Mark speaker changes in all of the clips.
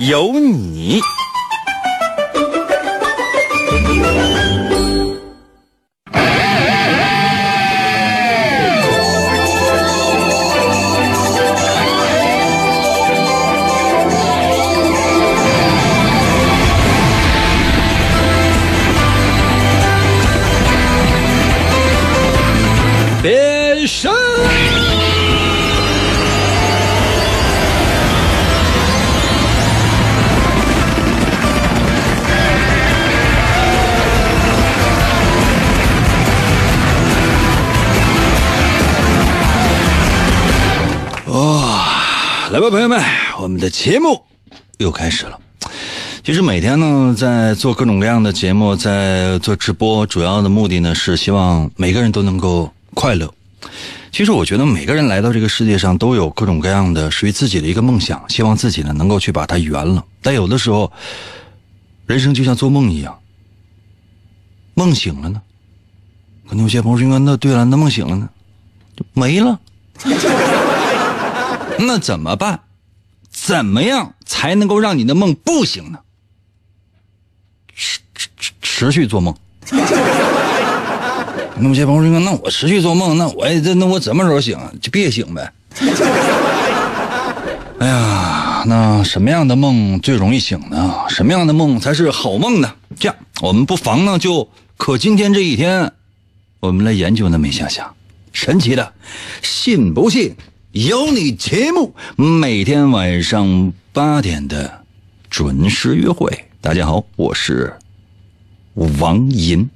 Speaker 1: 有你。来吧，朋友们，我们的节目又开始了。其实每天呢，在做各种各样的节目，在做直播，主要的目的呢是希望每个人都能够快乐。其实我觉得每个人来到这个世界上都有各种各样的属于自己的一个梦想，希望自己呢能够去把它圆了。但有的时候，人生就像做梦一样，梦醒了呢，可能有些朋友说：“那对了，那梦醒了呢，就没了。”那怎么办？怎么样才能够让你的梦不醒呢？持持持续做梦。那么些朋友说：“那我持续做梦，那我这那我什么时候醒？就别醒呗。”哎呀，那什么样的梦最容易醒呢？什么样的梦才是好梦呢？这样，我们不妨呢就可今天这一天，我们来研究那么一下下神奇的，信不信？有你节目，每天晚上八点的准时约会。大家好，我是王银，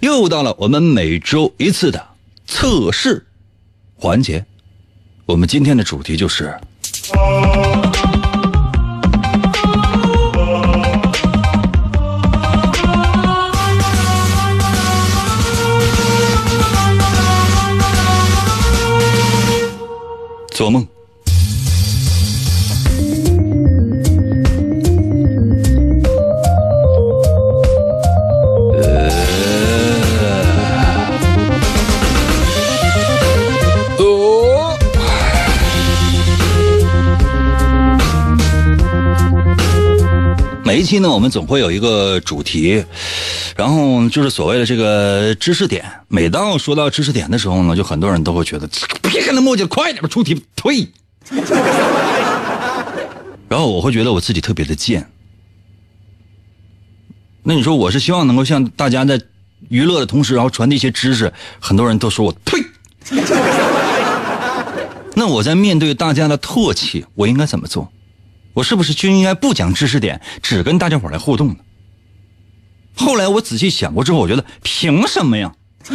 Speaker 1: 又到了我们每周一次的测试环节。我们今天的主题就是做梦。哦，每一期呢，我们总会有一个主题，然后就是所谓的这个知识点。每当说到知识点的时候呢，就很多人都会觉得 别跟他磨叽，快点吧，出题，退。然后我会觉得我自己特别的贱。那你说我是希望能够向大家在娱乐的同时，然后传递一些知识，很多人都说我退。那我在面对大家的唾弃，我应该怎么做？我是不是就应该不讲知识点，只跟大家伙来互动呢？后来我仔细想过之后，我觉得凭什么呀？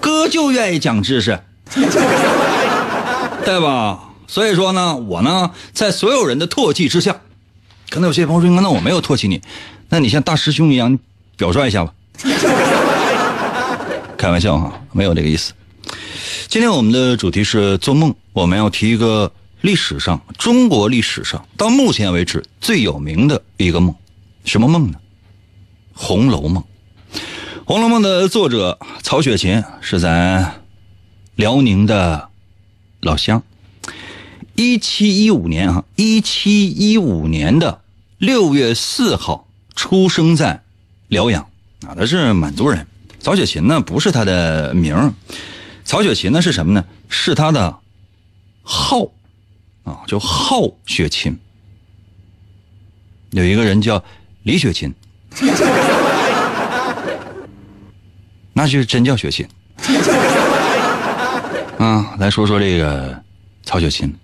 Speaker 1: 哥就愿意讲知识，对吧？所以说呢，我呢，在所有人的唾弃之下，可能有些朋友说，那我没有唾弃你，那你像大师兄一样，你表率一下吧。开玩笑哈，没有这个意思。今天我们的主题是做梦，我们要提一个历史上中国历史上到目前为止最有名的一个梦，什么梦呢？《红楼梦》。《红楼梦》的作者曹雪芹是咱辽宁的老乡，一七一五年啊，一七一五年的六月四号出生在辽阳啊，他是满族人。曹雪芹呢不是他的名，曹雪芹呢是什么呢？是他的号啊，就号雪芹。有一个人叫李雪琴，那就真叫雪琴。啊，来说说这个曹雪芹。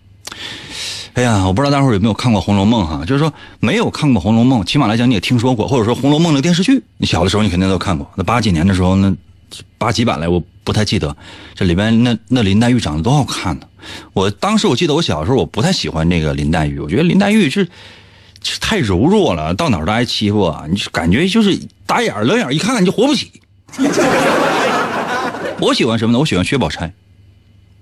Speaker 1: 哎呀，我不知道大伙儿有没有看过《红楼梦》哈，就是说没有看过《红楼梦》，起码来讲你也听说过，或者说《红楼梦》的电视剧，你小的时候你肯定都看过。那八几年的时候，那八几版来我不太记得，这里边那那林黛玉长得多好看呢。我当时我记得我小时候我不太喜欢那个林黛玉，我觉得林黛玉是太柔弱了，到哪儿都挨欺负啊！你就感觉就是打眼儿冷眼儿一看你就活不起。我喜欢什么呢？我喜欢薛宝钗。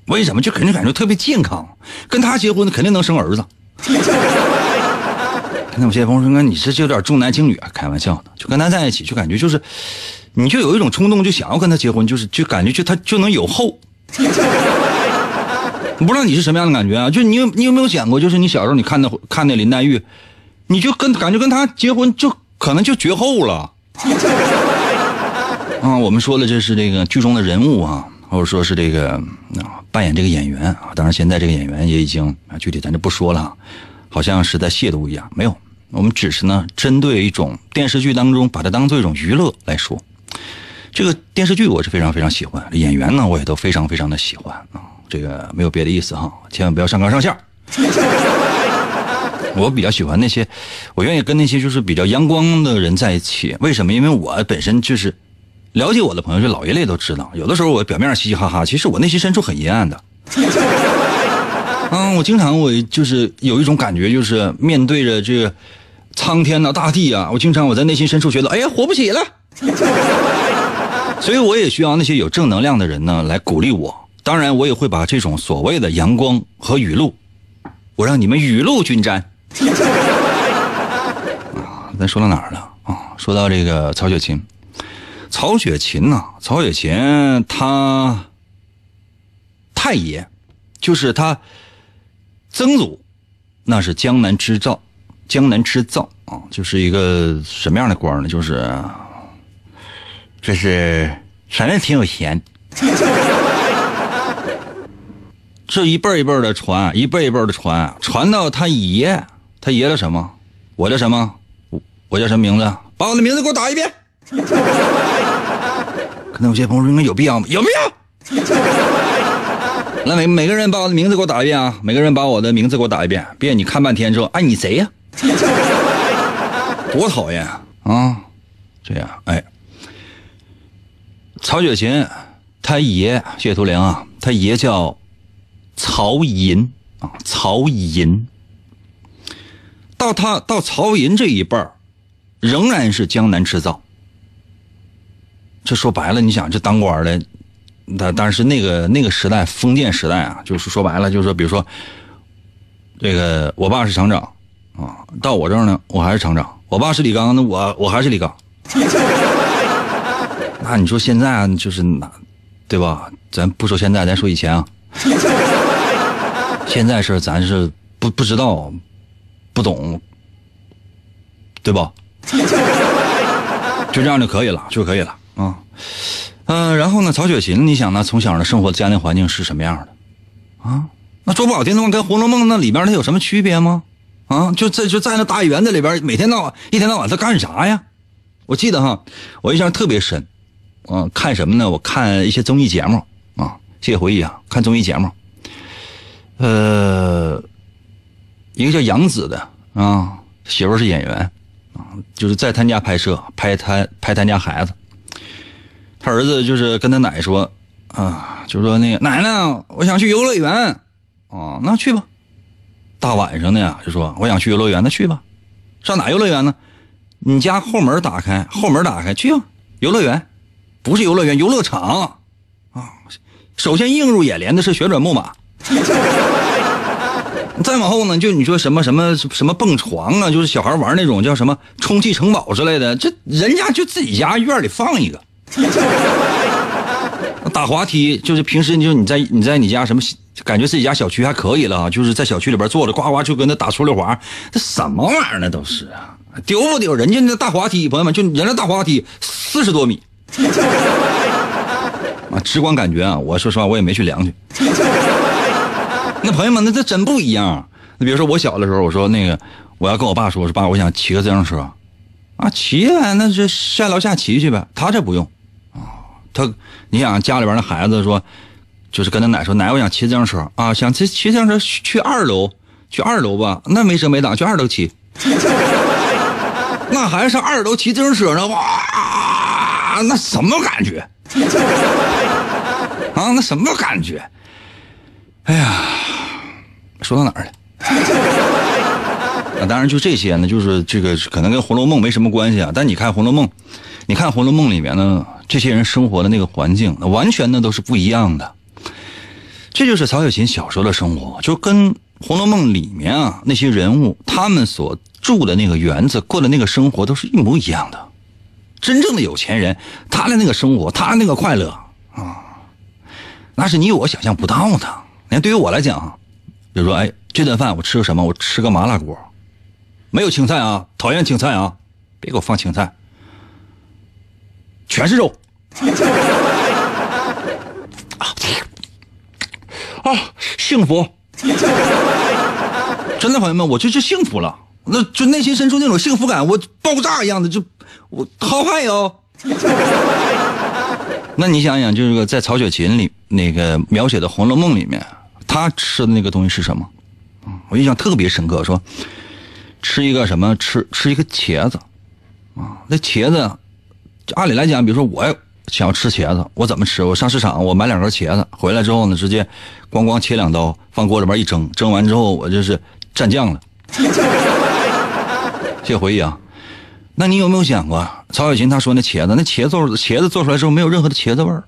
Speaker 1: 为什么？就肯定感觉特别健康，跟他结婚肯定能生儿子。那我谢峰说：“哥，你这就有点重男轻女啊！开玩笑呢，就跟他在一起，就感觉就是，你就有一种冲动，就想要跟他结婚，就是就感觉就他就能有后。不知道你是什么样的感觉啊？就你有你有没有想过，就是你小时候你看那看那林黛玉，你就跟感觉跟他结婚就可能就绝后了。啊，我们说了这是这个剧中的人物啊，或者说是这个啊扮演这个演员啊，当然现在这个演员也已经啊具体咱就不说了，好像是在亵渎一样，没有。我们只是呢，针对一种电视剧当中，把它当做一种娱乐来说。这个电视剧我是非常非常喜欢，演员呢我也都非常非常的喜欢啊。这个没有别的意思哈，千万不要上纲上线。我比较喜欢那些，我愿意跟那些就是比较阳光的人在一起。为什么？因为我本身就是了解我的朋友，就老一类都知道，有的时候我表面上嘻嘻哈哈，其实我内心深处很阴暗的。嗯，我经常我就是有一种感觉，就是面对着这个。苍天呐，大地啊！我经常我在内心深处觉得，哎呀，活不起了。所以我也需要那些有正能量的人呢来鼓励我。当然，我也会把这种所谓的阳光和雨露，我让你们雨露均沾。啊，咱说到哪儿了啊？说到这个曹雪芹，曹雪芹呐，曹雪芹他太爷就是他曾祖，那是江南织造。江南织造啊，就是一个什么样的官呢？就是，这是反正挺有钱。这一辈一辈的传，一辈一辈的传，传到他爷，他爷叫什么？我叫什么？我我叫什么名字？把我的名字给我打一遍。可能有些朋友说，应该有必要吗？有必要。来，每每个人把我的名字给我打一遍啊！每个人把我的名字给我打一遍。别你看半天之后，哎，你谁呀？多讨厌啊！这样，哎，曹雪芹他爷谢图灵啊，他爷叫曹寅啊，曹寅。到他到曹寅这一辈儿，仍然是江南织造。这说白了，你想这当官的，但但是那个那个时代封建时代啊，就是说白了，就是说，比如说，这个我爸是厂长。啊，到我这儿呢，我还是厂长。我爸是李刚，那我我还是李刚。那你说现在就是哪，对吧？咱不说现在，咱说以前啊。现在是咱是不不知道，不懂，对吧？就这样就可以了，就可以了啊。嗯，然后呢，曹雪芹，你想呢？从小的生活家庭环境是什么样的？啊，那说不好听的话，跟《红楼梦》那里边它有什么区别吗？啊，就在就在那大园子里边，每天到晚一天到晚他干啥呀？我记得哈，我印象特别深，啊，看什么呢？我看一些综艺节目啊，谢谢回忆啊，看综艺节目，呃，一个叫杨紫的啊，媳妇是演员啊，就是在他家拍摄，拍他拍他家孩子，他儿子就是跟他奶说啊，就说那个奶奶，我想去游乐园啊，那去吧。大晚上的呀，就说我想去游乐园，那去吧。上哪游乐园呢？你家后门打开，后门打开去吧。游乐园，不是游乐园，游乐场啊。首先映入眼帘的是旋转木马，再往后呢，就你说什么什么什么蹦床啊，就是小孩玩那种叫什么充气城堡之类的，这人家就自己家院里放一个。打滑梯就是平时就你在你在你家什么感觉自己家小区还可以了啊，就是在小区里边坐着呱呱就跟那打出溜滑，这什么玩意儿呢？都是啊，丢不丢？人家那大滑梯，朋友们，就人家大滑梯四十多米啊，直观感觉啊，我说实话我也没去量去。那朋友们，那这真不一样。那比如说我小的时候，我说那个我要跟我爸说，我说爸，我想骑个自行车啊，骑呗，那就下楼下骑去呗。他这不用。啊他，你想家里边的孩子说，就是跟他奶说，奶我想骑自行车啊，想骑骑自行车去二楼，去二楼吧，那没车没挡，去二楼骑。那还上二楼骑自行车呢，哇，那什么感觉？啊，那什么感觉？哎呀，说到哪儿了？啊，当然就这些呢，就是这个可能跟《红楼梦》没什么关系啊。但你看《红楼梦》，你看《红楼梦》里面呢，这些人生活的那个环境，完全呢都是不一样的。这就是曹雪芹小时候的生活，就跟《红楼梦》里面啊那些人物他们所住的那个园子过的那个生活都是一模一样的。真正的有钱人，他的那个生活，他那个快乐啊，那是你我想象不到的。你看，对于我来讲，比如说，哎，这顿饭我吃个什么？我吃个麻辣锅，没有青菜啊，讨厌青菜啊，别给我放青菜，全是肉。啊，幸福！真的，朋友们，我就是幸福了，那就内心深处那种幸福感，我爆炸一样的，就我好嗨哟。那你想想，就是在曹雪芹里那个描写的《红楼梦》里面，他吃的那个东西是什么？我印象特别深刻，说吃一个什么？吃吃一个茄子啊？那茄子，按理来讲，比如说我想要吃茄子，我怎么吃？我上市场，我买两根茄子，回来之后呢，直接咣咣切两刀，放锅里边一蒸，蒸完之后我就是蘸酱了。谢回忆啊，那你有没有想过，曹雪芹他说那茄子，那茄子茄子做出来之后没有任何的茄子味儿，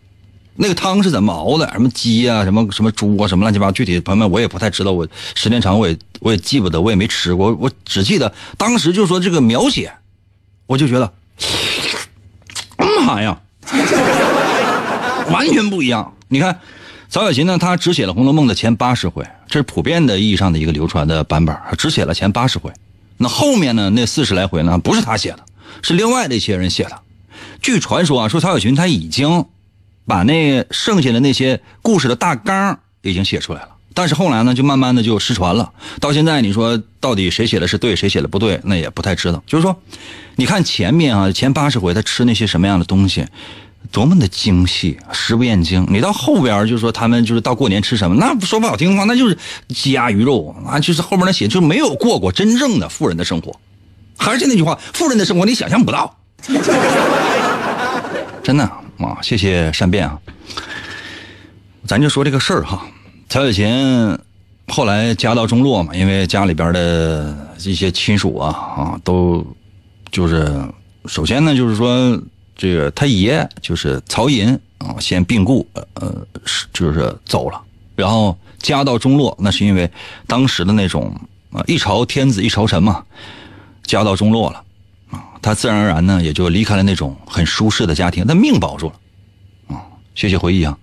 Speaker 1: 那个汤是怎么熬的？什么鸡啊，什么什么猪啊，什么乱七八糟，具体朋友们我也不太知道，我时间长我也我也记不得，我也没吃过，我只记得当时就说这个描写，我就觉得，妈呀！完全不一样。你看，曹雪芹呢，他只写了《红楼梦》的前八十回，这是普遍的意义上的一个流传的版本，只写了前八十回。那后面呢，那四十来回呢，不是他写的，是另外的一些人写的。据传说啊，说曹雪芹他已经把那剩下的那些故事的大纲已经写出来了，但是后来呢，就慢慢的就失传了。到现在，你说到底谁写的是对，谁写的不对，那也不太知道。就是说，你看前面啊，前八十回他吃那些什么样的东西。多么的精细，食不厌精。你到后边就说他们就是到过年吃什么，那说不好听的话，那就是鸡鸭鱼肉啊，就是后边那写就没有过过真正的富人的生活。还是那句话，富人的生活你想象不到。真的啊，谢谢善变啊。咱就说这个事儿哈，曹雪芹后来家道中落嘛，因为家里边的一些亲属啊啊都就是首先呢就是说。这个他爷就是曹寅啊，先病故，呃，是就是走了，然后家道中落，那是因为当时的那种啊一朝天子一朝臣嘛，家道中落了，他自然而然呢也就离开了那种很舒适的家庭，但命保住了啊。学习回忆啊，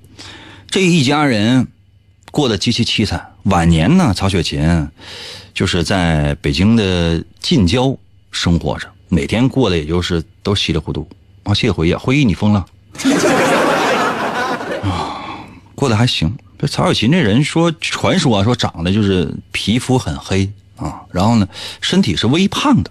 Speaker 1: 这一家人过得极其凄惨。晚年呢，曹雪芹就是在北京的近郊生活着，每天过得也就是都稀里糊涂。啊，谢谢回忆，回忆你疯了啊，过得还行。这曹雪芹这人说，传说啊，说长得就是皮肤很黑啊，然后呢，身体是微胖的，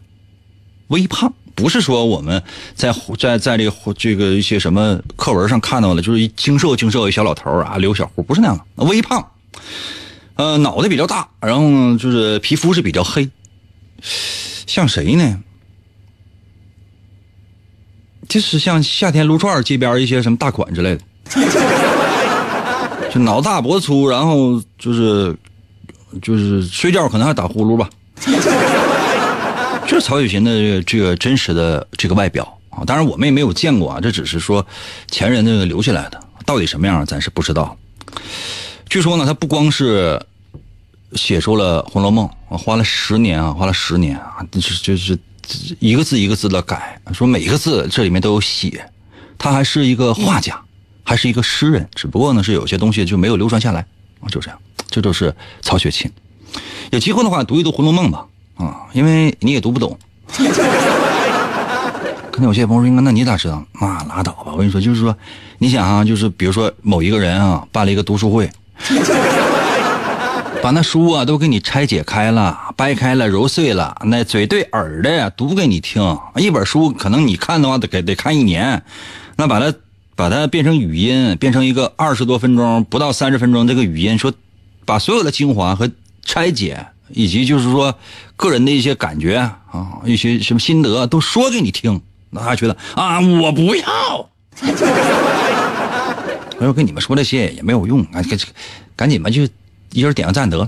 Speaker 1: 微胖不是说我们在在在这个这个一些什么课文上看到的，就是一精瘦精瘦一小老头啊，留小胡，不是那样的，微胖，呃，脑袋比较大，然后，就是皮肤是比较黑，像谁呢？就是像夏天撸串街边一些什么大款之类的，就脑大脖子粗，然后就是就是睡觉可能还打呼噜吧。这是曹雪芹的这个这个真实的这个外表啊，当然我们也没有见过啊，这只是说前人那个留下来的，到底什么样咱是不知道。据说呢，他不光是写出了《红楼梦》，花了十年啊，花了十年啊，就是就是。一个字一个字的改，说每一个字这里面都有写，他还是一个画家，还是一个诗人，只不过呢是有些东西就没有流传下来啊，就这样，这就是曹雪芹。有机会的话读一读《红楼梦》吧，啊，因为你也读不懂。可能有些朋友说，那你咋知道？那拉倒吧，我跟你说，就是说，你想啊，就是比如说某一个人啊办了一个读书会。把那书啊都给你拆解开了、掰开了、揉碎了，那嘴对耳的读给你听。一本书可能你看的话得得看一年，那把它把它变成语音，变成一个二十多分钟、不到三十分钟这个语音，说把所有的精华和拆解，以及就是说个人的一些感觉啊，一些什么心得都说给你听，那还觉得啊我不要。我要跟你们说这些也没有用，赶赶赶紧吧就。一人点个赞得了。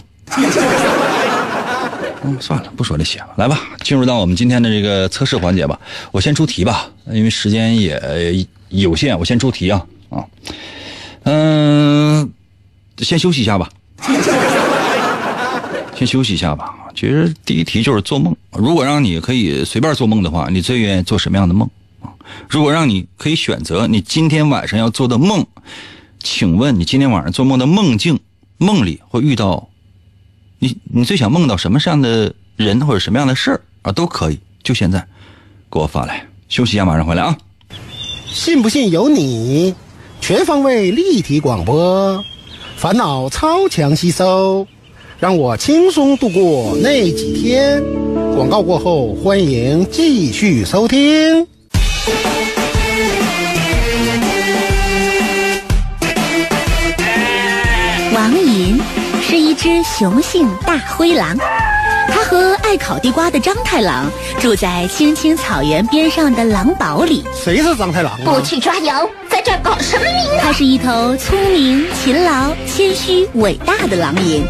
Speaker 1: 嗯，算了，不说这些了，来吧，进入到我们今天的这个测试环节吧。我先出题吧，因为时间也有限，我先出题啊啊，嗯，先休息一下吧，休息一下吧。其实第一题就是做梦，如果让你可以随便做梦的话，你最愿意做什么样的梦？如果让你可以选择你今天晚上要做的梦，请问你今天晚上做梦的梦境，梦里会遇到？你你最想梦到什么样的人或者什么样的事儿啊？都可以，就现在给我发来。休息一下，马上回来啊！
Speaker 2: 信不信由你，全方位立体广播，烦恼超强吸收，让我轻松度过那几天。广告过后，欢迎继续收听。
Speaker 3: 王银。是一只雄性大灰狼，它和爱烤地瓜的张太郎住在青青草原边上的狼堡里。
Speaker 2: 谁是张太郎？
Speaker 4: 不去抓羊，在这搞什么名？
Speaker 3: 它是一头聪明、勤劳、谦虚、伟大的狼银。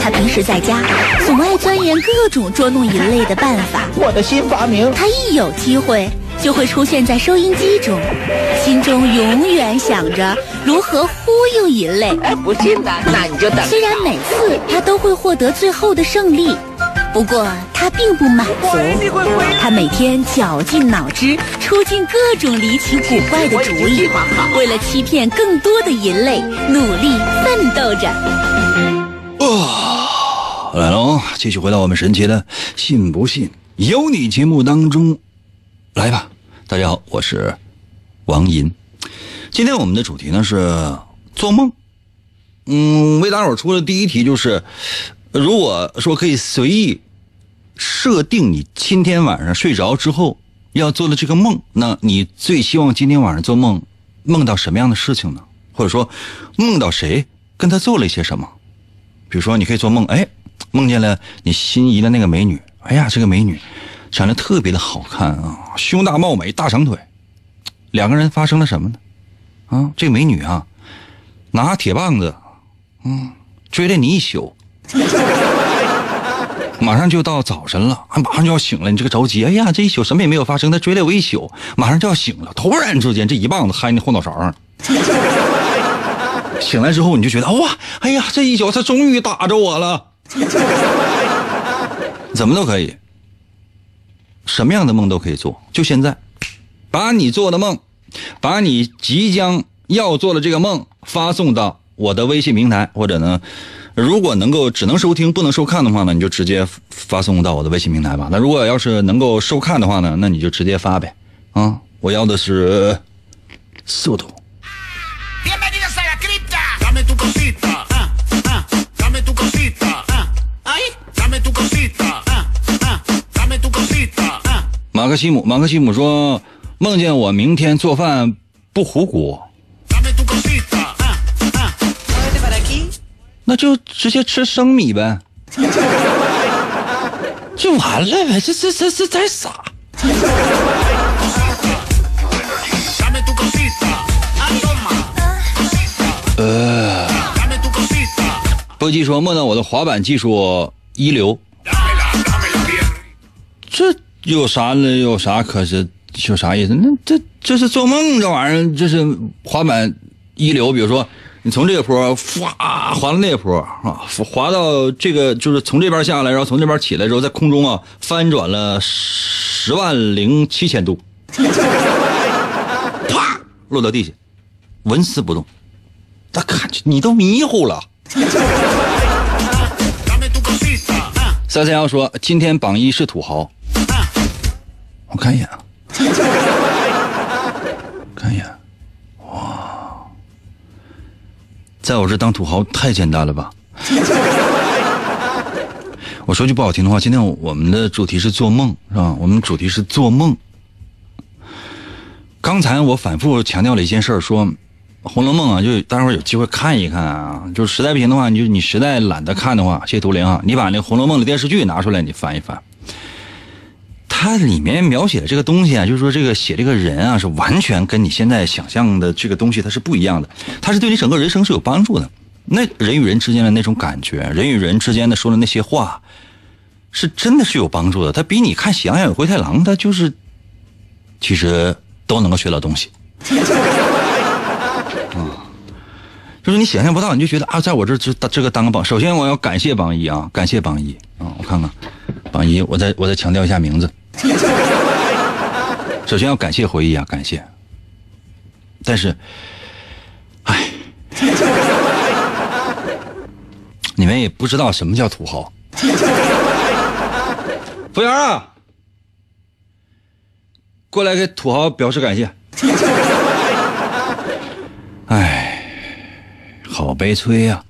Speaker 3: 它平时在家总爱钻研各种捉弄人类的办法。
Speaker 5: 我的新发明。
Speaker 3: 他一有机会。就会出现在收音机中，心中永远想着如何忽悠人类。
Speaker 5: 哎，不信呢，那你就等。
Speaker 3: 虽然每次他都会获得最后的胜利，不过他并不满足。他每天绞尽脑汁，出尽各种离奇古怪的主意，为了欺骗更多的人类，努力奋斗着。
Speaker 1: 哇，来喽！继续回到我们神奇的“信不信由你”节目当中，来吧。大家好，我是王银。今天我们的主题呢是做梦。嗯，为大伙出的第一题就是，如果说可以随意设定你今天晚上睡着之后要做的这个梦，那你最希望今天晚上做梦梦到什么样的事情呢？或者说梦到谁跟他做了一些什么？比如说，你可以做梦，哎，梦见了你心仪的那个美女，哎呀，这个美女。长得特别的好看啊，胸大貌美，大长腿。两个人发生了什么呢？啊，这美女啊，拿铁棒子，嗯，追了你一宿，马上就到早晨了，马上就要醒了。你这个着急，哎呀，这一宿什么也没有发生，她追了我一宿，马上就要醒了。突然之间，这一棒子嗨你后脑勺上。醒来之后，你就觉得哇，哎呀，这一宿他终于打着我了。怎么都可以。什么样的梦都可以做，就现在，把你做的梦，把你即将要做的这个梦发送到我的微信平台，或者呢，如果能够只能收听不能收看的话呢，你就直接发送到我的微信平台吧。那如果要是能够收看的话呢，那你就直接发呗。啊，我要的是速度。马克西姆，马克西姆说：“梦见我明天做饭不糊锅，那就直接吃生米呗，就完了呗。这这这这在傻。”呃，波基说：“梦到我的滑板技术一流。”这。有啥呢？有啥可是有啥意思？那这这是做梦，这玩意儿这是滑板一流。比如说，你从这个坡哗滑到那个坡啊，滑到这个就是从这边下来，然后从这边起来之后，在空中啊翻转了十万零七千度，啪落到地下，纹丝不动。他看去你都迷糊了。三三幺说：“今天榜一是土豪。”我看一眼啊，看一眼，哇，在我这当土豪太简单了吧？我说句不好听的话，今天我们的主题是做梦，是吧？我们主题是做梦。刚才我反复强调了一件事说《红楼梦》啊，就待会儿有机会看一看啊。就实在不行的话，你就你实在懒得看的话，谢谢图灵啊，你把那《红楼梦》的电视剧拿出来，你翻一翻。它里面描写的这个东西啊，就是说这个写这个人啊，是完全跟你现在想象的这个东西它是不一样的，它是对你整个人生是有帮助的。那人与人之间的那种感觉，人与人之间的说的那些话，是真的是有帮助的。它比你看《喜羊羊与灰太狼》，它就是其实都能够学到东西。嗯，就是你想象不到，你就觉得啊，在我这这这个当个榜。首先我要感谢榜一啊，感谢榜一啊，我看看榜一，我再我再强调一下名字。首先要感谢回忆啊，感谢。但是，哎，你们也不知道什么叫土豪。服务员啊，过来给土豪表示感谢。哎，好悲催呀、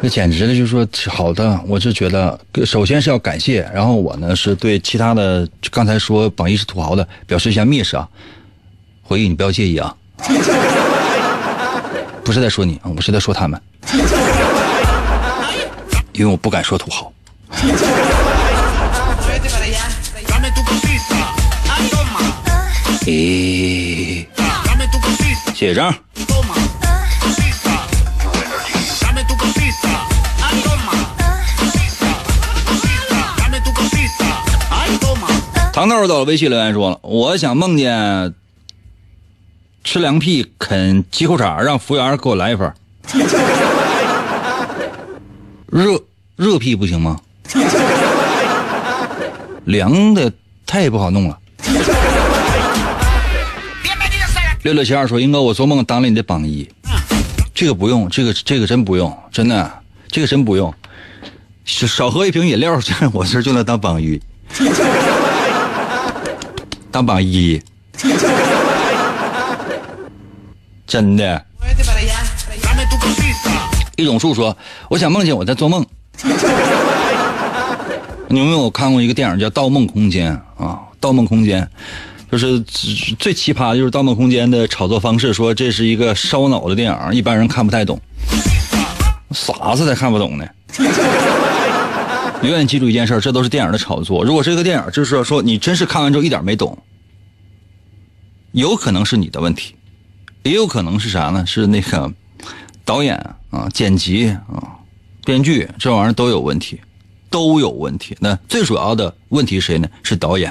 Speaker 1: 这简直了，就是说好的，我是觉得首先是要感谢，然后我呢是对其他的刚才说榜一是土豪的表示一下蔑视啊。回忆你不要介意啊，不是在说你啊，我是在说他们，因为我不敢说土豪。咦，谢谢张。糖豆到了微信留言说了，我想梦见吃凉屁啃鸡裤衩，让服务员给我来一份。热热屁不行吗？凉的太不好弄了。六六七二说：“英哥，我做梦当了你的榜一，这个不用，这个这个真不用，真的，这个真不用。少少喝一瓶饮料，这 我这就能当榜一，当榜一，真的。”一种树说：“我想梦见我在做梦。”你们有没有看过一个电影叫《盗梦空间》啊？《盗梦空间》就是最奇葩的就是《盗梦空间》的炒作方式，说这是一个烧脑的电影，一般人看不太懂，傻子才看不懂呢。永远记住一件事，这都是电影的炒作。如果这个电影就是说说你真是看完之后一点没懂，有可能是你的问题，也有可能是啥呢？是那个导演啊、剪辑啊、编剧这玩意儿都有问题。都有问题。那最主要的问题是谁呢？是导演。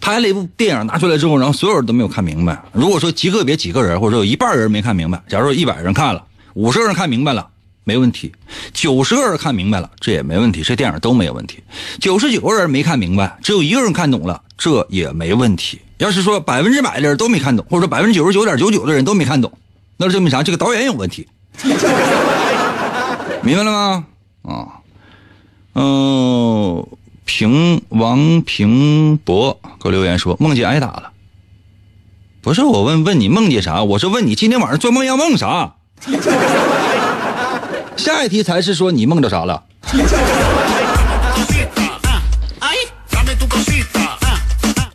Speaker 1: 拍了一部电影拿出来之后，然后所有人都没有看明白。如果说极个别几个人，或者说有一半人没看明白，假如说一百人看了，五十个人看明白了，没问题；九十个人看明白了，这也没问题，这电影都没有问题。九十九个人没看明白，只有一个人看懂了，这也没问题。要是说百分之百的人都没看懂，或者说百分之九十九点九九的人都没看懂，那证明啥？这个导演有问题。明白了吗？啊。嗯，平王平博给我留言说梦见挨打了。不是我问问你梦见啥，我是问你今天晚上做梦要梦啥。下一题才是说你梦着啥了。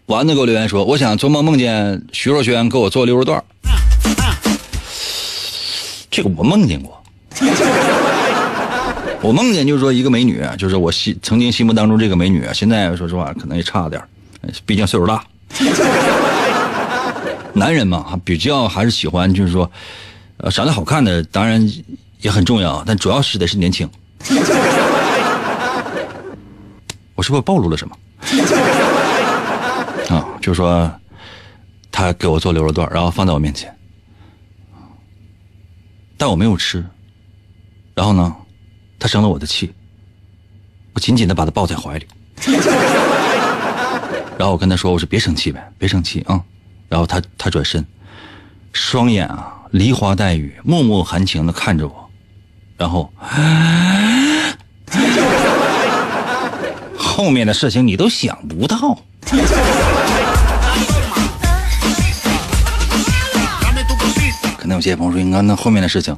Speaker 1: 丸子给我留言说，我想做梦梦见徐若瑄给我做溜肉段。这个我梦见过。我梦见就是说一个美女，就是我心曾经心目当中这个美女，现在说实话可能也差点毕竟岁数大。男人嘛，比较还是喜欢就是说，长得好看的当然也很重要，但主要是得是年轻。我是不是暴露了什么？啊，就是说，他给我做牛肉段，然后放在我面前，但我没有吃，然后呢？他生了我的气，我紧紧的把他抱在怀里，然后我跟他说：“我说别生气呗，别生气啊。”然后他他转身，双眼啊梨花带雨、脉脉含情的看着我，然后 后面的事情你都想不到。可能有些朋友说：“应该那后面的事情。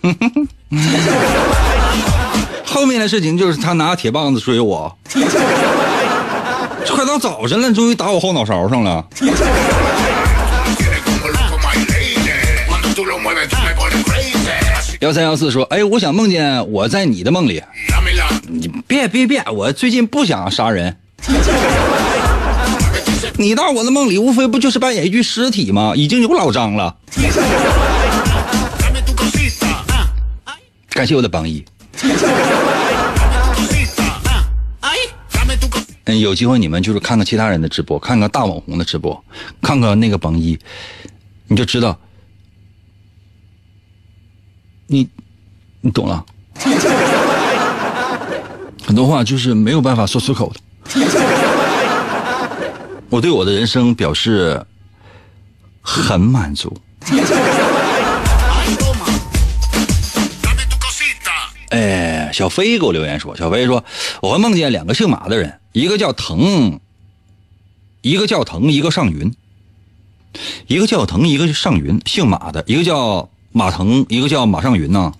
Speaker 1: ”后面的事情就是他拿铁棒子追我，快到早晨了，终于打我后脑勺上了。幺三幺四说哎我想梦见我在你的梦里你别别别我最近不想杀人。你到我的梦里无非不就是扮演一具尸体吗？已经有老张了。感谢我的榜一。嗯有机会你们就是看看其他人的直播看看大网红的直播看看那个榜一你就知道你你懂了。很多话就是没有办法说出口的。我对我的人生表示很满足。哎，小飞给我留言说，小飞说，我会梦见两个姓马的人，一个叫腾，一个叫腾，一个上云，一个叫腾，一个上云，姓马的，一个叫马腾，一个叫马上云呐。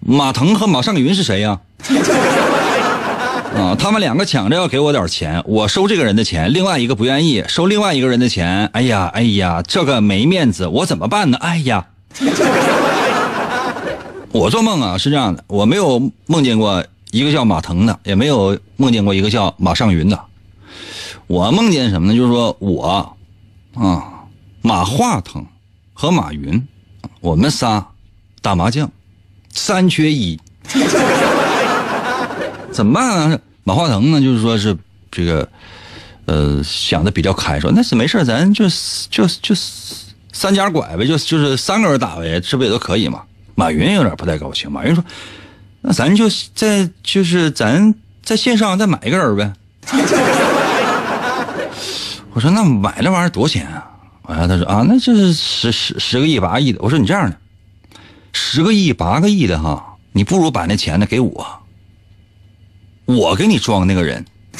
Speaker 1: 马腾和马上云是谁呀？啊，他们两个抢着要给我点钱，我收这个人的钱，另外一个不愿意收另外一个人的钱。哎呀，哎呀，这个没面子，我怎么办呢？哎呀，我做梦啊是这样的，我没有梦见过一个叫马腾的，也没有梦见过一个叫马上云的。我梦见什么呢？就是说我啊，马化腾和马云，我们仨打麻将。三缺一，怎么办啊？马化腾呢？就是说是这个，呃，想的比较开，说那是没事咱就就就三家拐呗，就就是三个人打呗，这不也都可以吗？马云有点不太高兴，马云说：“那咱就在就是咱在线上再买一个人呗。”我说：“那买那玩意儿多少钱啊？”完了，他说：“啊，那就是十十十个亿八个亿的。”我说：“你这样的。”十个亿、八个亿的哈，你不如把那钱呢给我，我给你装那个人。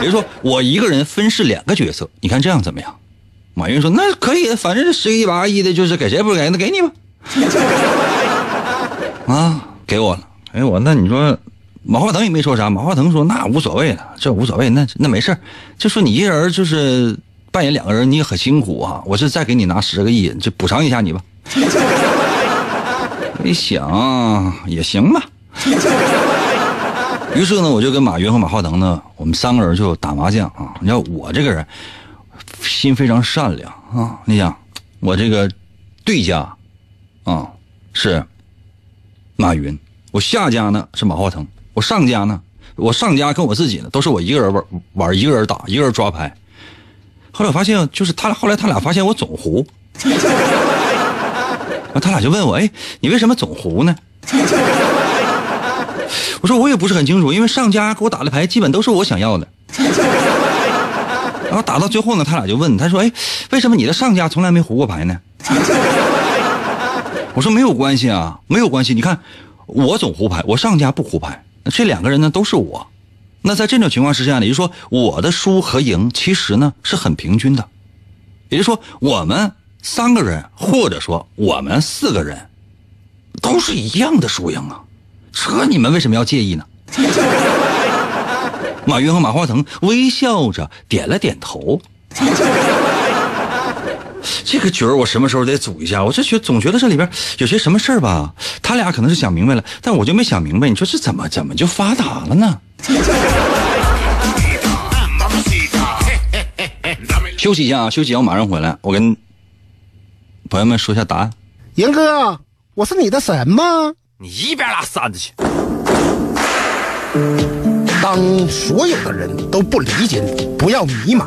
Speaker 1: 比如说，我一个人分饰两个角色，你看这样怎么样？马云说：“那可以，反正这十个亿、八个亿的，就是给谁不给，那给你吧。”啊，给我了。哎我那你说，马化腾也没说啥。马化腾说：“那无所谓了，这无所谓，那那没事就说你一人就是扮演两个人，你也很辛苦啊。我是再给你拿十个亿，就补偿一下你吧。”一想也行吧，于是呢，我就跟马云和马化腾呢，我们三个人就打麻将啊。你知道我这个人心非常善良啊。你想，我这个对家啊是马云，我下家呢是马化腾，我上家呢，我上家跟我自己呢都是我一个人玩玩，一个人打，一个人抓牌。后来我发现，就是他后来他俩发现我总胡。他俩就问我：“哎，你为什么总胡呢？”我说：“我也不是很清楚，因为上家给我打的牌基本都是我想要的。”然后打到最后呢，他俩就问他说：“哎，为什么你的上家从来没胡过牌呢？”我说：“没有关系啊，没有关系。你看，我总胡牌，我上家不胡牌，这两个人呢都是我。那在这种情况之下呢，也就是说，我的输和赢其实呢是很平均的，也就是说，我们。”三个人，或者说我们四个人，都是一样的输赢啊，这你们为什么要介意呢？马云和马化腾微笑着点了点头。这个局儿我什么时候得组一下？我这觉总觉得这里边有些什么事儿吧？他俩可能是想明白了，但我就没想明白。你说这怎么怎么就发达了呢？休息一下啊，休息，我马上回来。我跟。朋友们，说一下答案。
Speaker 2: 严哥，我是你的神吗？
Speaker 1: 你一边拉扇子去！
Speaker 2: 当所有的人都不理解你，不要迷茫，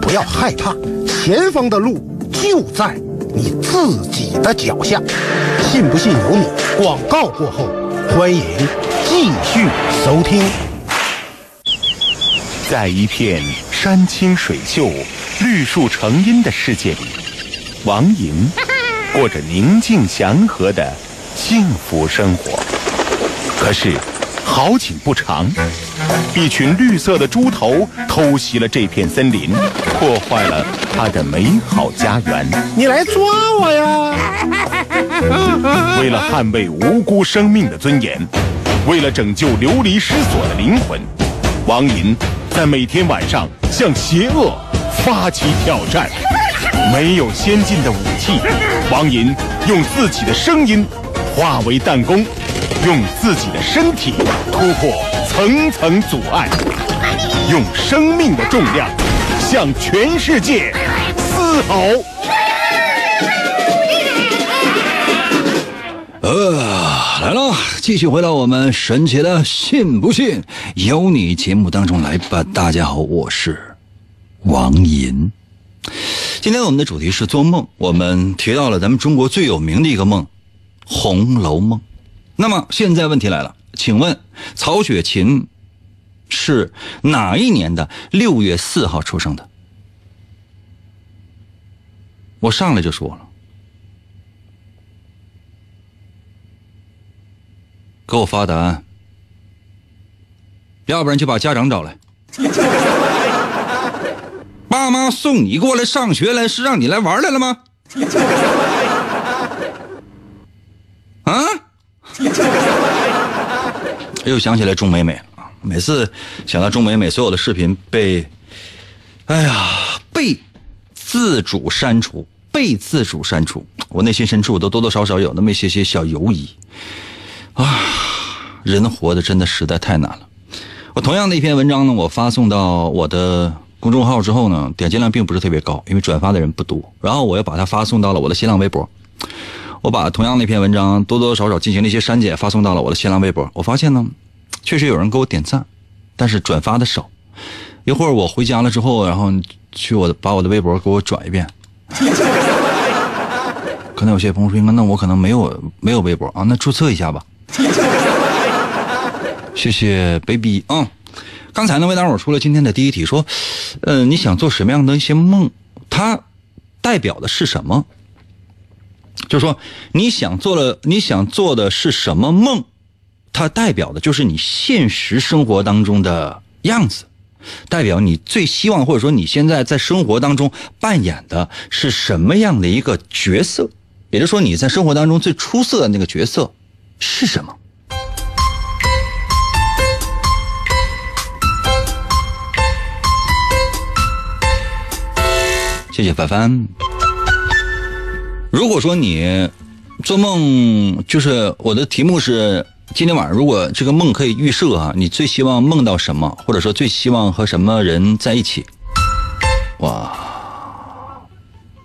Speaker 2: 不要害怕，前方的路就在你自己的脚下。信不信由你。广告过后，欢迎继续收听。
Speaker 6: 在一片山清水秀、绿树成荫的世界里。王莹过着宁静祥和的幸福生活。可是，好景不长，一群绿色的猪头偷袭了这片森林，破坏了他的美好家园。
Speaker 2: 你来抓我呀！
Speaker 6: 为了捍卫无辜生命的尊严，为了拯救流离失所的灵魂，王银在每天晚上向邪恶发起挑战。没有先进的武器，王银用自己的声音化为弹弓，用自己的身体突破层层阻碍，用生命的重量向全世界嘶吼。
Speaker 1: 呃，来了，继续回到我们神奇的“信不信由你”节目当中来吧。大家好，我是王银。今天我们的主题是做梦，我们提到了咱们中国最有名的一个梦——《红楼梦》。那么现在问题来了，请问曹雪芹是哪一年的六月四号出生的？我上来就说了。给我发答案，要不然就把家长找来。爸妈送你过来上学来，是让你来玩来了吗？啊！又想起来钟美美啊！每次想到钟美美，所有的视频被，哎呀，被自主删除，被自主删除。我内心深处都多多少少有那么一些些小犹疑。啊，人活的真的实在太难了。我同样的一篇文章呢，我发送到我的公众号之后呢，点击量并不是特别高，因为转发的人不多。然后我又把它发送到了我的新浪微博，我把同样的一篇文章多多少少进行了一些删减，发送到了我的新浪微博。我发现呢，确实有人给我点赞，但是转发的少。一会儿我回家了之后，然后去我的把我的微博给我转一遍。可能有些朋友说，那我可能没有没有微博啊，那注册一下吧。谢谢 baby 啊！刚才呢为大伙出了今天的第一题，说，呃，你想做什么样的一些梦？它代表的是什么？就说你想做的你想做的是什么梦？它代表的就是你现实生活当中的样子，代表你最希望或者说你现在在生活当中扮演的是什么样的一个角色？也就是说你在生活当中最出色的那个角色。是什么？谢谢凡凡。如果说你做梦，就是我的题目是今天晚上，如果这个梦可以预设啊，你最希望梦到什么？或者说最希望和什么人在一起？哇！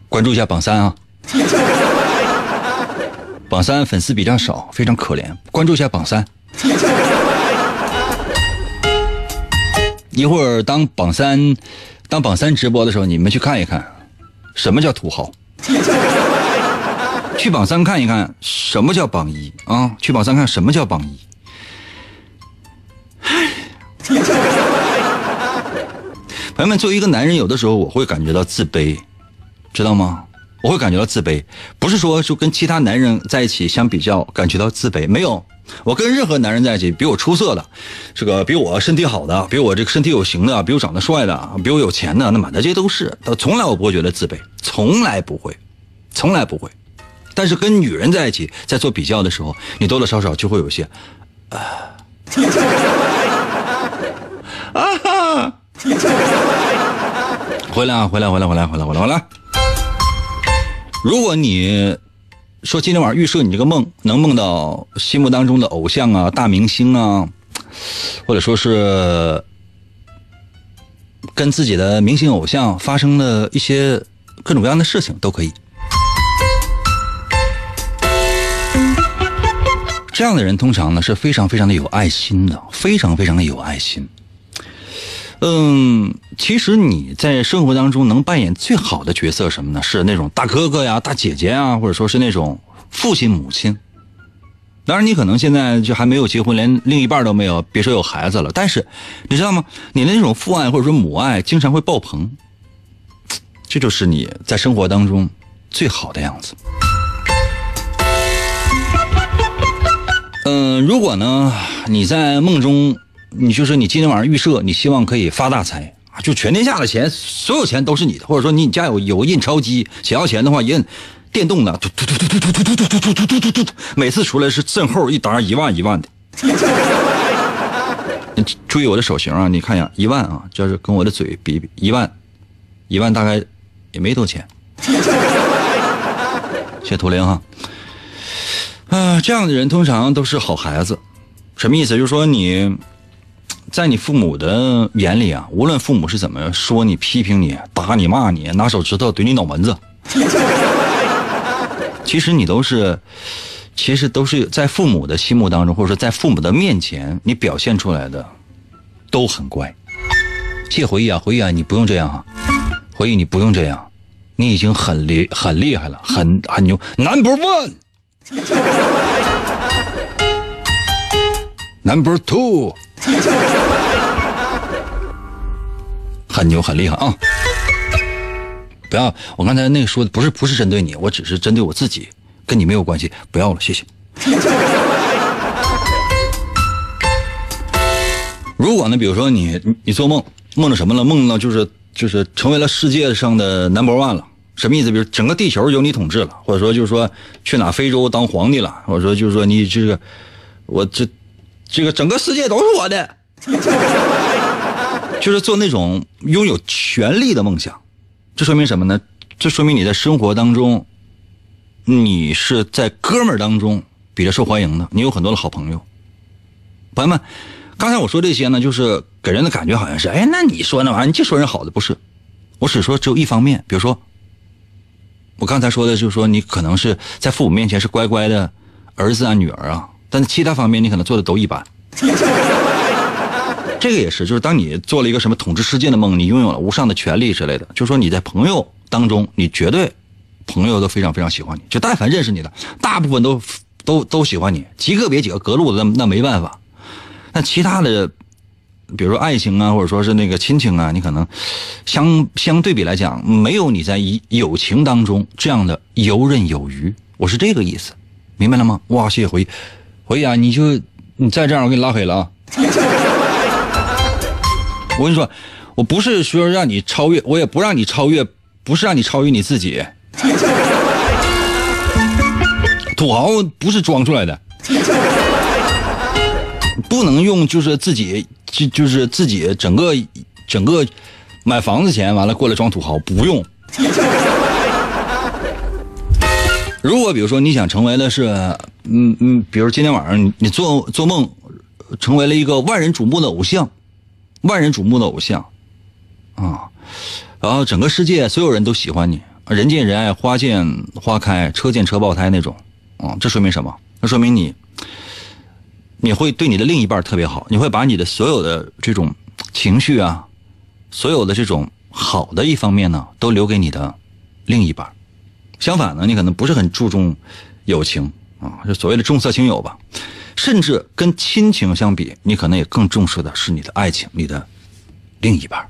Speaker 1: 关注一下榜三啊！榜三粉丝比较少，非常可怜。关注一下榜三。一会儿当榜三，当榜三直播的时候，你们去看一看，什么叫土豪。去榜三看一看，什么叫榜一啊？去榜三看什么叫榜一。朋友们，作为一个男人，有的时候我会感觉到自卑，知道吗？我会感觉到自卑，不是说就跟其他男人在一起相比较感觉到自卑，没有。我跟任何男人在一起，比我出色的，这个比我身体好的，比我这个身体有型的，比我长得帅的，比我有钱的，那满大街都是。从来我不会觉得自卑，从来不会，从来不会。但是跟女人在一起，在做比较的时候，你多多少少就会有些，啊，啊，回来啊，回来，回来，回来，回来，回来，回来。如果你说今天晚上预设你这个梦能梦到心目当中的偶像啊、大明星啊，或者说是跟自己的明星偶像发生了一些各种各样的事情，都可以。这样的人通常呢是非常非常的有爱心的，非常非常的有爱心。嗯，其实你在生活当中能扮演最好的角色什么呢？是那种大哥哥呀、大姐姐啊，或者说是那种父亲、母亲。当然，你可能现在就还没有结婚，连另一半都没有，别说有孩子了。但是，你知道吗？你的那种父爱或者说母爱经常会爆棚，这就是你在生活当中最好的样子。嗯，如果呢，你在梦中。你就是你今天晚上预设，你希望可以发大财啊！就全天下的钱，所有钱都是你的，或者说你家有有个印钞机，想要钱的话印，电动的，突突突突突突突突突突突突突，每次出来是正厚一沓一万一万的。注意我的手型啊！你看一下一万啊，就是跟我的嘴比比一万，一万大概也没多钱。谢谢图灵哈，啊，这样的人通常都是好孩子，什么意思？就是说你。在你父母的眼里啊，无论父母是怎么说你、批评你、打你、骂你、拿手指头怼你脑门子，其实你都是其实都是在父母的心目当中，或者说在父母的面前，你表现出来的都很乖。谢回忆啊，回忆啊，你不用这样啊，回忆你不用这样，你已经很厉很厉害了，很很牛，Number one Number Two，很牛很厉害啊！不要，我刚才那个说的不是不是针对你，我只是针对我自己，跟你没有关系，不要了，谢谢。如果呢，比如说你你你做梦梦到什么了？梦到就是就是成为了世界上的 number one 了，什么意思？比如整个地球由你统治了，或者说就是说去哪非洲当皇帝了，或者说就是说你这个我这这个整个世界都是我的，就是做那种拥有权力的梦想。这说明什么呢？这说明你在生活当中，你是在哥们儿当中比较受欢迎的，你有很多的好朋友。朋友们，刚才我说这些呢，就是给人的感觉好像是，哎，那你说那玩意儿，你就说人好的不是？我只说只有一方面，比如说，我刚才说的就是说，你可能是在父母面前是乖乖的儿子啊、女儿啊，但是其他方面你可能做的都一般。这个也是，就是当你做了一个什么统治世界的梦，你拥有了无上的权利之类的，就是说你在朋友当中，你绝对朋友都非常非常喜欢你，就但凡认识你的，大部分都都都喜欢你，极个别几个隔路的那那没办法。那其他的，比如说爱情啊，或者说是那个亲情啊，你可能相相对比来讲，没有你在友情当中这样的游刃有余。我是这个意思，明白了吗？哇，谢谢回忆，回忆啊，你就你再这样，我给你拉黑了啊。我跟你说，我不是说让你超越，我也不让你超越，不是让你超越你自己。土豪不是装出来的，不能用就是自己就就是自己整个整个买房子钱完了过来装土豪，不用。如果比如说你想成为的是，嗯嗯，比如今天晚上你做做梦，成为了一个万人瞩目的偶像。万人瞩目的偶像，啊，然后整个世界所有人都喜欢你，人见人爱，花见花开，车见车爆胎那种，啊，这说明什么？那说明你，你会对你的另一半特别好，你会把你的所有的这种情绪啊，所有的这种好的一方面呢，都留给你的另一半。相反呢，你可能不是很注重友情啊，就所谓的重色轻友吧。甚至跟亲情相比，你可能也更重视的是你的爱情，你的另一半。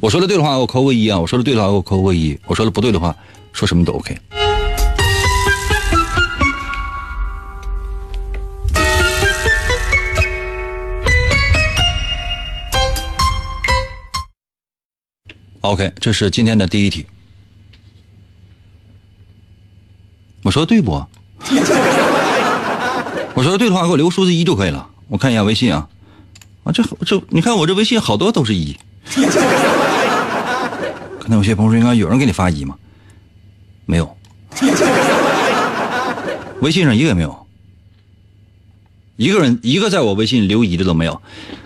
Speaker 1: 我说的对的话，我扣个一啊；我说的对的话，我扣个一；我说的不对的话，说什么都 OK。OK，这是今天的第一题。我说的对不？我说的对的话，给我留数字一就可以了。我看一下微信啊，啊，这这，你看我这微信好多都是一。可能有些朋友说，应该有人给你发一吗？没有，微信上一个也没有，一个人一个在我微信留一的都没有。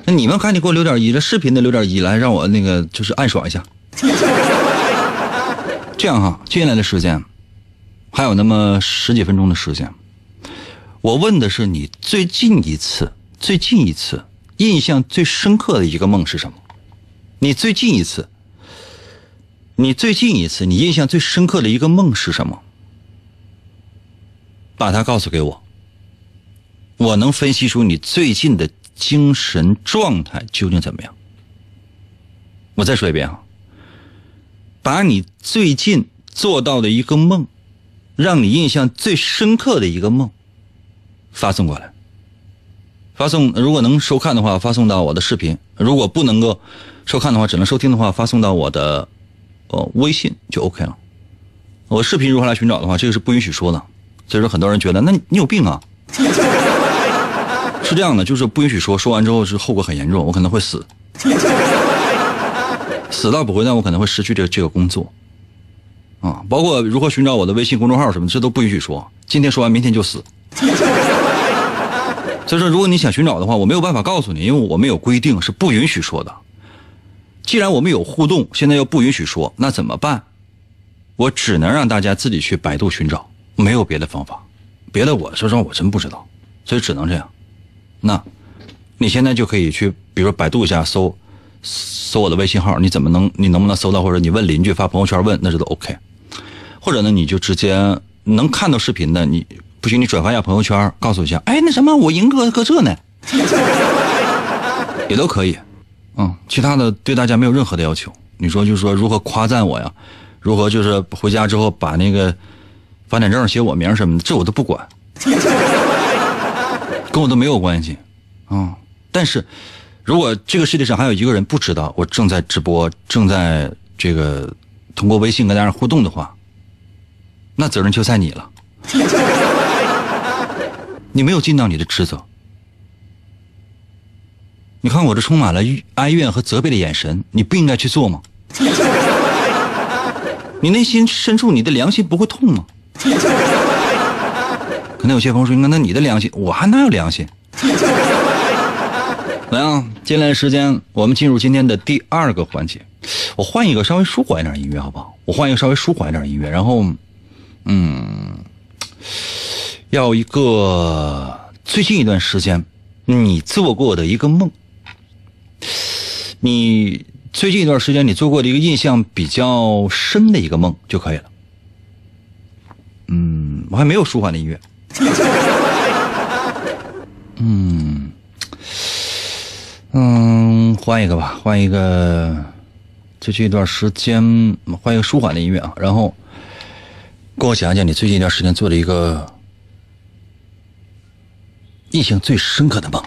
Speaker 1: 那你们赶紧给我留点一，这视频的留点一来，让我那个就是暗爽一下。这样哈，接下来的时间还有那么十几分钟的时间。我问的是你最近一次、最近一次印象最深刻的一个梦是什么？你最近一次，你最近一次你印象最深刻的一个梦是什么？把它告诉给我，我能分析出你最近的精神状态究竟怎么样。我再说一遍啊，把你最近做到的一个梦，让你印象最深刻的一个梦。发送过来，发送如果能收看的话，发送到我的视频；如果不能够收看的话，只能收听的话，发送到我的呃微信就 OK 了。我视频如何来寻找的话，这个是不允许说的。所以说，很多人觉得那你有病啊？是这样的，就是不允许说，说完之后是后果很严重，我可能会死。死倒不会，但我可能会失去这这个工作啊。包括如何寻找我的微信公众号什么，这都不允许说。今天说完，明天就死。所以说，如果你想寻找的话，我没有办法告诉你，因为我们有规定是不允许说的。既然我们有互动，现在又不允许说，那怎么办？我只能让大家自己去百度寻找，没有别的方法。别的我说实话我真不知道，所以只能这样。那，你现在就可以去，比如说百度一下搜，搜我的微信号，你怎么能你能不能搜到？或者你问邻居发朋友圈问，那这都 OK。或者呢，你就直接能看到视频的，你不行你转发一下朋友圈，告诉一下，哎，那什么我赢哥搁这呢，也都可以。嗯，其他的对大家没有任何的要求。你说就是说如何夸赞我呀？如何就是回家之后把那个房产证写我名什么的，这我都不管，跟我都没有关系。啊，但是如果这个世界上还有一个人不知道我正在直播，正在这个通过微信跟大家互动的话，那责任就在你了。你没有尽到你的职责。你看我这充满了哀怨和责备的眼神，你不应该去做吗？你内心深处，你的良心不会痛吗？可能有些朋友说：“那你的良心，我还哪有良心？”来啊，接下来时间我们进入今天的第二个环节。我换一个稍微舒缓一点音乐，好不好？我换一个稍微舒缓一点音乐，然后，嗯，要一个最近一段时间你做过的一个梦，你。最近一段时间，你做过的一个印象比较深的一个梦就可以了。嗯，我还没有舒缓的音乐。嗯，嗯，换一个吧，换一个。最近一段时间，换一个舒缓的音乐啊。然后，跟我讲讲你最近一段时间做的一个印象最深刻的梦。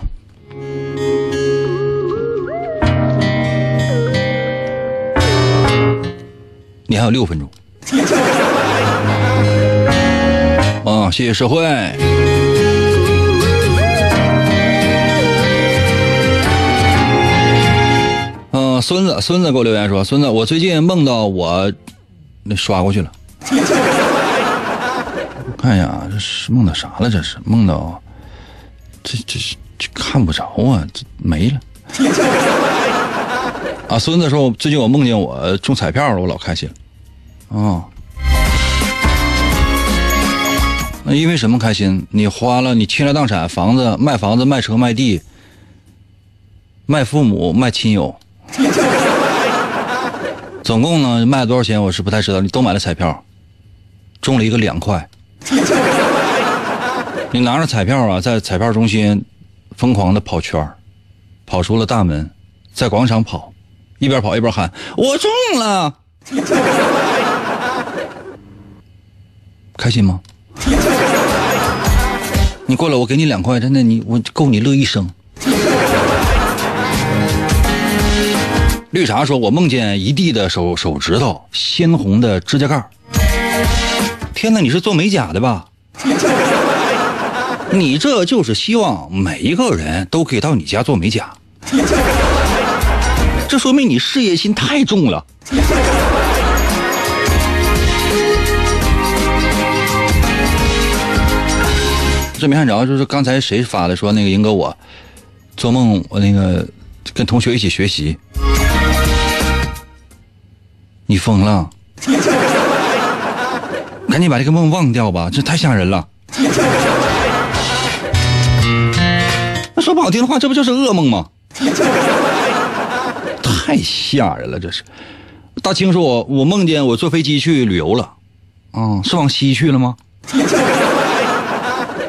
Speaker 1: 你还有六分钟。啊，谢谢社会。孙子，孙子给我留言说，孙子，我最近梦到我，那刷过去了。看一下，这是梦到啥了？这是梦到，这这是这看不着啊，这没了。啊，孙子说，我最近我梦见我中彩票了，我老开心。啊，那因为什么开心？你花了，你倾家荡产，房子卖房子，卖车卖地，卖父母，卖亲友，总共呢卖了多少钱？我是不太知道。你都买了彩票，中了一个两块。你拿着彩票啊，在彩票中心疯狂的跑圈跑出了大门，在广场跑。一边跑一边喊：“我中了！” 开心吗？你过来，我给你两块，真的，你我够你乐一生。绿茶说：“我梦见一地的手手指头，鲜红的指甲盖天哪，你是做美甲的吧？你这就是希望每一个人都可以到你家做美甲。这说明你事业心太重了。这没看着，就是刚才谁发的？说那个英哥我做梦，我那个跟同学一起学习，你疯了？赶紧把这个梦忘掉吧，这太吓人了。那说不好听的话，这不就是噩梦吗？太吓人了，这是。大清说，我我梦见我坐飞机去旅游了，啊，是往西去了吗？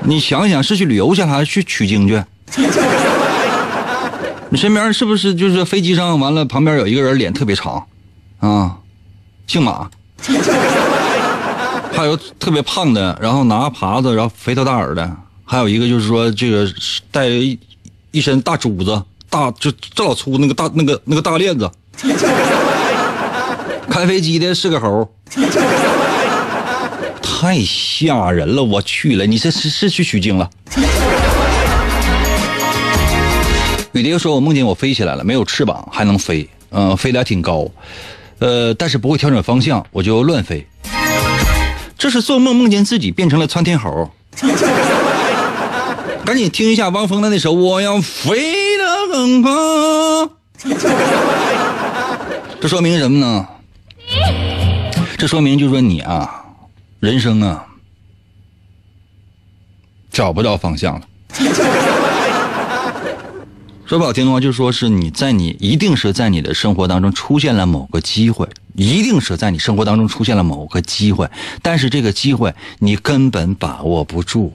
Speaker 1: 你想想，是去旅游去还是去取经去？你身边是不是就是飞机上完了，旁边有一个人脸特别长，啊，姓马，还有特别胖的，然后拿耙子，然后肥头大耳的，还有一个就是说这个带一一身大珠子。大就这老粗那个大那个那个大链子，开飞机的是个猴，太吓人了！我去了，你这是是去取经了？雨蝶说：“我梦见我飞起来了，没有翅膀还能飞，嗯，飞得还挺高，呃，但是不会调整方向，我就乱飞。这是做梦梦见自己变成了窜天猴。赶紧听一下汪峰的那首《我要飞得》。”更高，这说明什么呢？这说明就说你啊，人生啊，找不着方向了。说不好听的话，就说是你在你一定是在你的生活当中出现了某个机会，一定是在你生活当中出现了某个机会，但是这个机会你根本把握不住。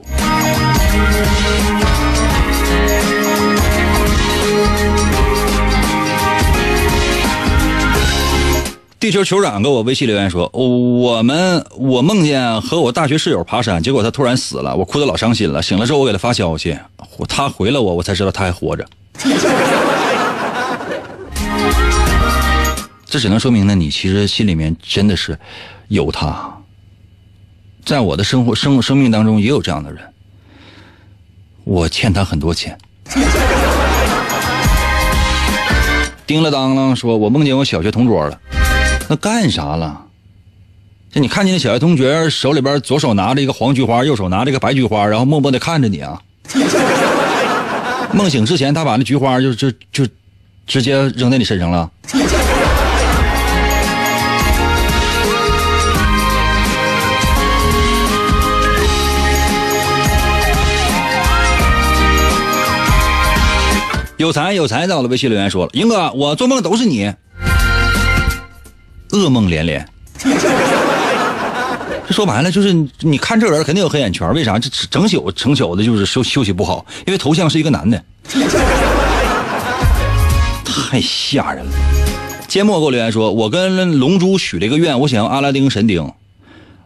Speaker 1: 地球酋长给我微信留言说：“我们我梦见和我大学室友爬山，结果他突然死了，我哭得老伤心了。醒了之后我给他发消息，他回了我，我才知道他还活着。这只能说明呢，你其实心里面真的是有他。在我的生活生生命当中也有这样的人，我欠他很多钱。”叮了当啷说：“我梦见我小学同桌了。”那干啥了？就你看见那小学同学手里边左手拿着一个黄菊花，右手拿着一个白菊花，然后默默的看着你啊。梦醒之前，他把那菊花就就就直接扔在你身上了。有才有才，在我的微信留言说了，英哥，我做梦都是你。噩梦连连，这说白了就是你看这人肯定有黑眼圈，为啥？这整宿整宿的就是休休息不好，因为头像是一个男的，太吓人了。缄默给我留言说，我跟龙珠许了一个愿，我想要阿拉丁神灯，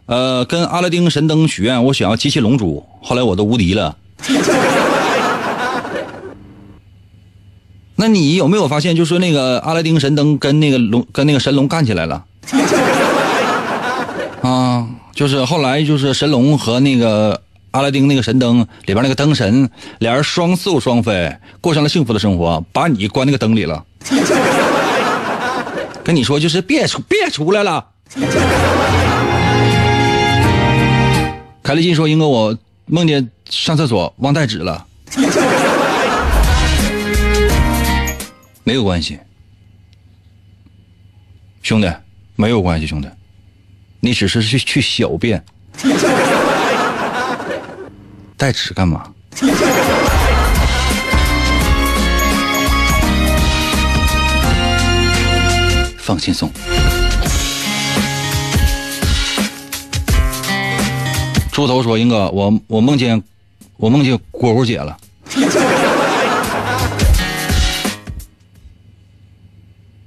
Speaker 1: 呃，跟阿拉丁神灯许愿，我想要机器龙珠，后来我都无敌了。那你有没有发现，就说那个阿拉丁神灯跟那个龙跟那个神龙干起来了？啊，就是后来就是神龙和那个阿拉丁那个神灯里边那个灯神，俩人双宿双飞，过上了幸福的生活，把你关那个灯里了。跟你说，就是别出别出来了。凯丽金说：“英哥，我梦见上厕所忘带纸了。”没有关系，兄弟，没有关系，兄弟，你只是去去小便，带纸干嘛？放轻松。猪头说：“英哥，我我梦见我梦见蝈蝈姐了。”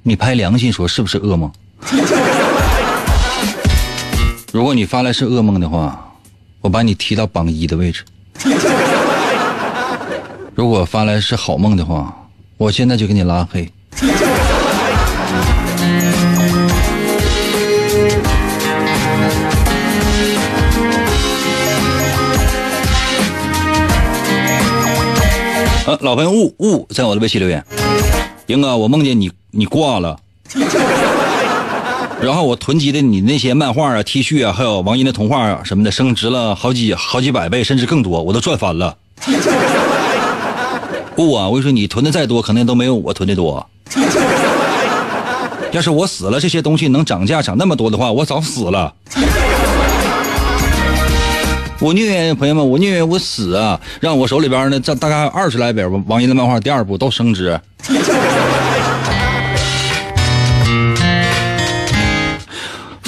Speaker 1: 你拍良心说是不是噩梦？如果你发来是噩梦的话，我把你踢到榜一的位置；如果发来是好梦的话，我现在就给你拉黑。呃，老朋友雾雾在我的微信留言，英哥，我梦见你。你挂了，然后我囤积的你那些漫画啊、T 恤啊，还有王英的童话啊什么的，升值了好几好几百倍，甚至更多，我都赚翻了。不啊，我跟你说，你囤的再多，可能都没有我囤的多。要是我死了，这些东西能涨价涨那么多的话，我早死了。我宁愿朋友们，我宁愿我死啊，让我手里边呢，这大概二十来本王英的漫画第二部都升值。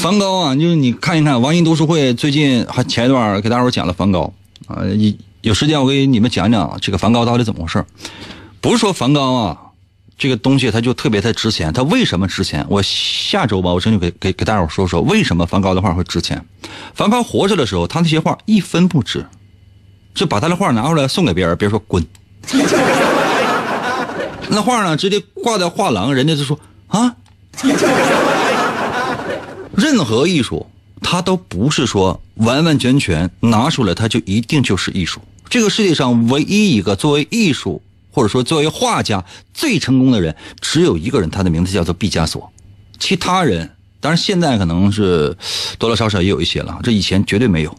Speaker 1: 梵高啊，就是你看一看，王英读书会最近还前一段给大伙讲了梵高啊，有有时间我给你们讲讲这个梵高到底怎么回事不是说梵高啊，这个东西它就特别的值钱，它为什么值钱？我下周吧，我争取给给给大伙说说为什么梵高的画会值钱。梵高活着的时候，他那些画一分不值，就把他的画拿出来送给别人，别人说滚。那画呢，直接挂在画廊，人家就说啊。任何艺术，它都不是说完完全全拿出来，它就一定就是艺术。这个世界上唯一一个作为艺术或者说作为画家最成功的人，只有一个人，他的名字叫做毕加索。其他人，当然现在可能是多多少少也有一些了，这以前绝对没有。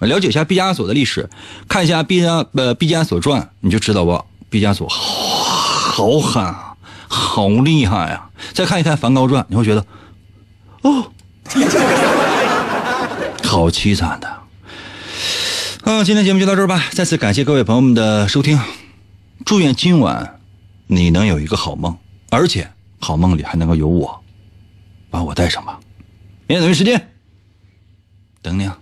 Speaker 1: 了解一下毕加索的历史，看一下毕加呃毕加索传，你就知道吧。毕加索好狠啊，好厉害啊！再看一看梵高传，你会觉得，哦。好凄惨的，嗯，今天节目就到这儿吧。再次感谢各位朋友们的收听，祝愿今晚你能有一个好梦，而且好梦里还能够有我，把我带上吧。明天同一时间等你啊。